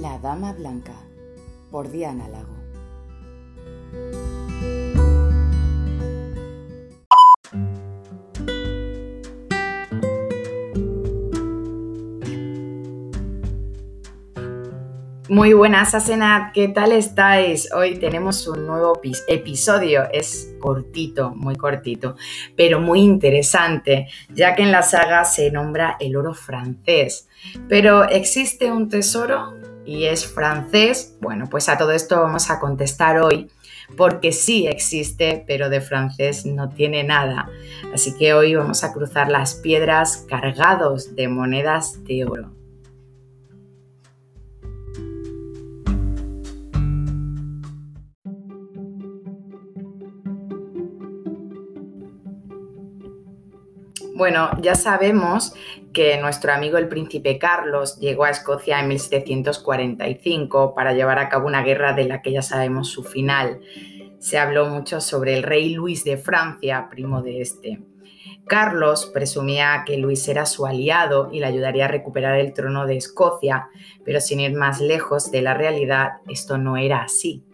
La Dama Blanca por Diana Lago. Muy buenas, Asenat, ¿qué tal estáis? Hoy tenemos un nuevo episodio, es cortito, muy cortito, pero muy interesante, ya que en la saga se nombra el oro francés. Pero ¿existe un tesoro y es francés? Bueno, pues a todo esto vamos a contestar hoy, porque sí existe, pero de francés no tiene nada. Así que hoy vamos a cruzar las piedras cargados de monedas de oro. Bueno, ya sabemos que nuestro amigo el príncipe Carlos llegó a Escocia en 1745 para llevar a cabo una guerra de la que ya sabemos su final. Se habló mucho sobre el rey Luis de Francia, primo de este. Carlos presumía que Luis era su aliado y le ayudaría a recuperar el trono de Escocia, pero sin ir más lejos de la realidad, esto no era así.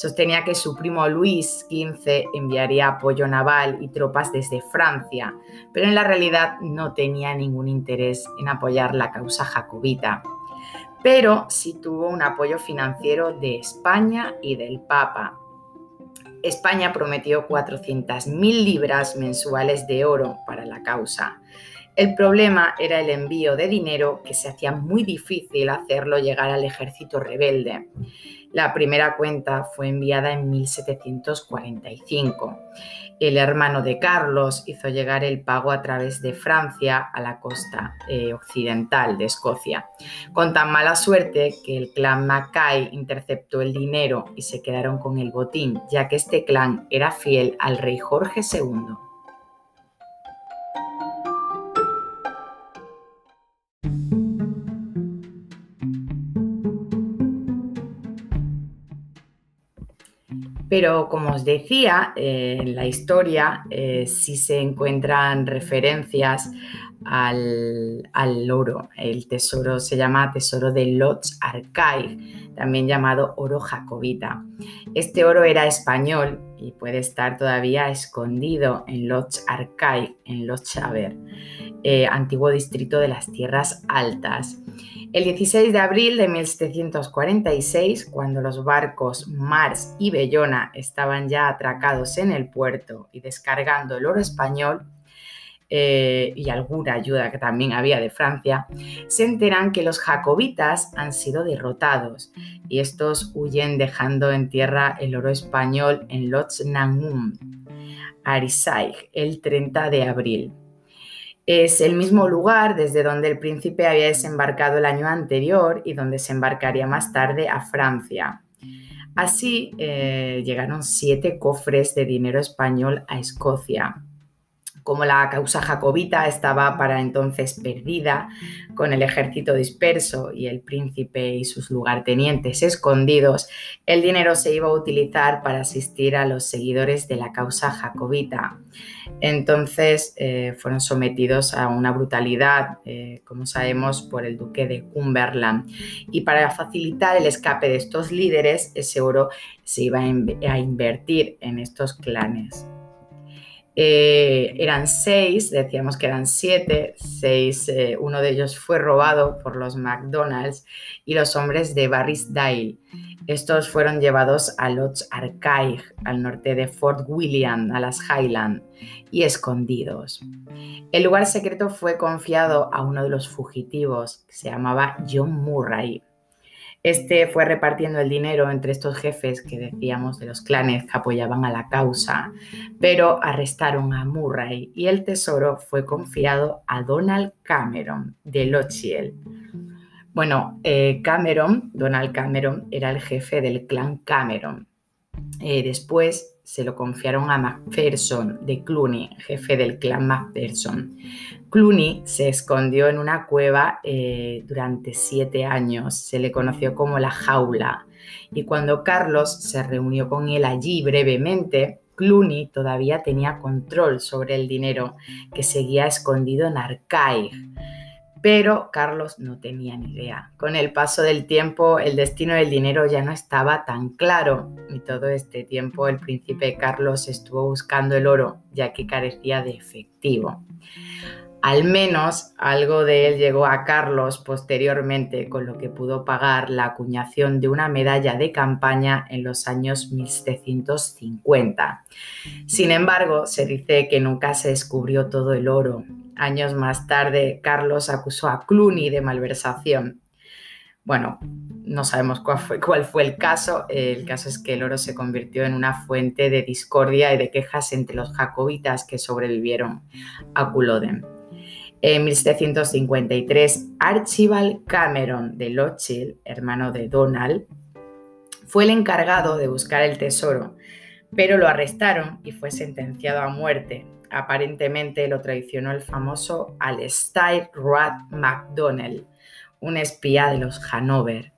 Sostenía que su primo Luis XV enviaría apoyo naval y tropas desde Francia, pero en la realidad no tenía ningún interés en apoyar la causa jacobita. Pero sí tuvo un apoyo financiero de España y del Papa. España prometió 400.000 libras mensuales de oro para la causa. El problema era el envío de dinero que se hacía muy difícil hacerlo llegar al ejército rebelde. La primera cuenta fue enviada en 1745. El hermano de Carlos hizo llegar el pago a través de Francia a la costa eh, occidental de Escocia, con tan mala suerte que el clan Mackay interceptó el dinero y se quedaron con el botín, ya que este clan era fiel al rey Jorge II. Pero como os decía, eh, en la historia eh, sí se encuentran referencias al, oro. El tesoro se llama tesoro de Lodz Archive, también llamado oro jacobita. Este oro era español y puede estar todavía escondido en Lodz Archive, en Lodz eh, antiguo distrito de las Tierras Altas. El 16 de abril de 1746, cuando los barcos Mars y Bellona estaban ya atracados en el puerto y descargando el oro español, eh, y alguna ayuda que también había de Francia, se enteran que los jacobitas han sido derrotados y estos huyen dejando en tierra el oro español en Lotz Arisaig, el 30 de abril. Es el mismo lugar desde donde el príncipe había desembarcado el año anterior y donde se embarcaría más tarde a Francia. Así eh, llegaron siete cofres de dinero español a Escocia como la causa jacobita estaba para entonces perdida, con el ejército disperso y el príncipe y sus lugartenientes escondidos, el dinero se iba a utilizar para asistir a los seguidores de la causa jacobita. Entonces eh, fueron sometidos a una brutalidad, eh, como sabemos, por el duque de Cumberland. Y para facilitar el escape de estos líderes, ese oro se iba a invertir en estos clanes. Eh, eran seis, decíamos que eran siete, seis, eh, uno de ellos fue robado por los McDonald's y los hombres de Barrisdale. Estos fueron llevados a Lodge Archive, al norte de Fort William, a las Highlands, y escondidos. El lugar secreto fue confiado a uno de los fugitivos, que se llamaba John Murray. Este fue repartiendo el dinero entre estos jefes que decíamos de los clanes que apoyaban a la causa, pero arrestaron a Murray y el tesoro fue confiado a Donald Cameron de Lochiel. Bueno, eh, Cameron, Donald Cameron, era el jefe del clan Cameron. Eh, después se lo confiaron a Macpherson de Cluny, jefe del clan Macpherson. Cluny se escondió en una cueva eh, durante siete años, se le conoció como la jaula, y cuando Carlos se reunió con él allí brevemente, Cluny todavía tenía control sobre el dinero que seguía escondido en Arcaig. Pero Carlos no tenía ni idea. Con el paso del tiempo, el destino del dinero ya no estaba tan claro y todo este tiempo el príncipe Carlos estuvo buscando el oro ya que carecía de efectivo. Al menos algo de él llegó a Carlos posteriormente, con lo que pudo pagar la acuñación de una medalla de campaña en los años 1750. Sin embargo, se dice que nunca se descubrió todo el oro. Años más tarde, Carlos acusó a Cluny de malversación. Bueno, no sabemos cuál fue, cuál fue, el caso. El caso es que el oro se convirtió en una fuente de discordia y de quejas entre los jacobitas que sobrevivieron a Culloden. En 1753, Archibald Cameron de Lochiel, hermano de Donald, fue el encargado de buscar el tesoro, pero lo arrestaron y fue sentenciado a muerte. Aparentemente lo traicionó el famoso Alistair Rudd MacDonald, un espía de los Hanover.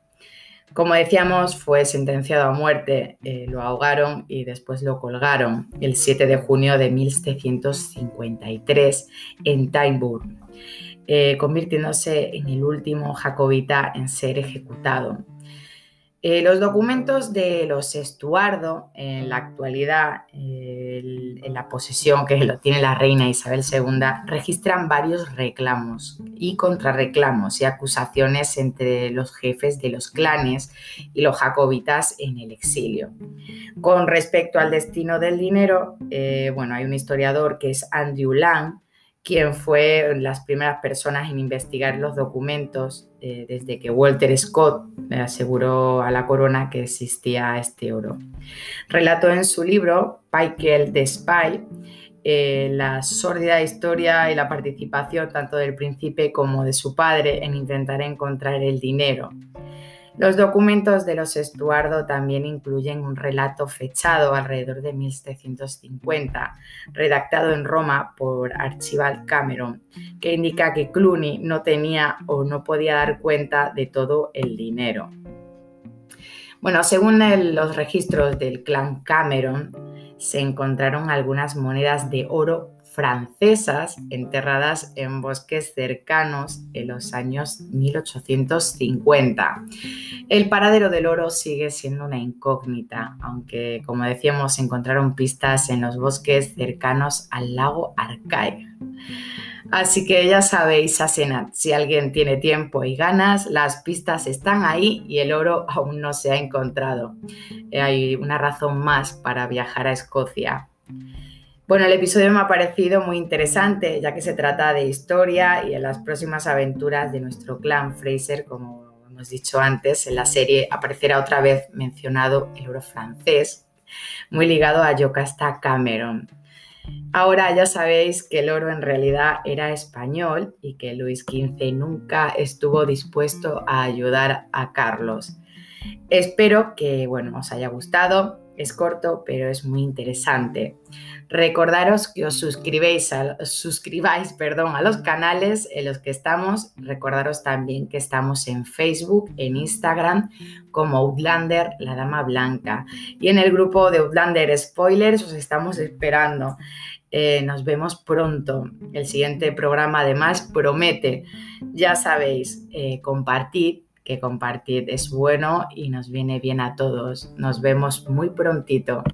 Como decíamos, fue sentenciado a muerte, eh, lo ahogaron y después lo colgaron el 7 de junio de 1753 en Tyburn, eh, convirtiéndose en el último jacobita en ser ejecutado. Eh, los documentos de los Estuardo, en la actualidad, en la posesión que lo tiene la reina Isabel II, registran varios reclamos y contrarreclamos y acusaciones entre los jefes de los clanes y los jacobitas en el exilio. Con respecto al destino del dinero, eh, bueno, hay un historiador que es Andrew Lang, quien fue las primeras personas en investigar los documentos eh, desde que Walter Scott aseguró a la corona que existía este oro. Relató en su libro Paikel de Spy eh, la sórdida historia y la participación tanto del príncipe como de su padre en intentar encontrar el dinero. Los documentos de los Estuardo también incluyen un relato fechado alrededor de 1750, redactado en Roma por Archibald Cameron, que indica que Cluny no tenía o no podía dar cuenta de todo el dinero. Bueno, según los registros del clan Cameron, se encontraron algunas monedas de oro francesas enterradas en bosques cercanos en los años 1850. El paradero del oro sigue siendo una incógnita, aunque como decíamos encontraron pistas en los bosques cercanos al lago Arcae. Así que ya sabéis, Asenat, si alguien tiene tiempo y ganas, las pistas están ahí y el oro aún no se ha encontrado. Hay una razón más para viajar a Escocia. Bueno, el episodio me ha parecido muy interesante, ya que se trata de historia y en las próximas aventuras de nuestro clan Fraser, como hemos dicho antes, en la serie aparecerá otra vez mencionado el oro francés, muy ligado a Yocasta Cameron. Ahora ya sabéis que el oro en realidad era español y que Luis XV nunca estuvo dispuesto a ayudar a Carlos. Espero que bueno, os haya gustado. Es corto, pero es muy interesante. Recordaros que os suscribáis a, perdón, a los canales en los que estamos. Recordaros también que estamos en Facebook, en Instagram, como Outlander, la Dama Blanca. Y en el grupo de Outlander Spoilers os estamos esperando. Eh, nos vemos pronto. El siguiente programa además promete, ya sabéis, eh, compartir que compartir es bueno y nos viene bien a todos. Nos vemos muy prontito.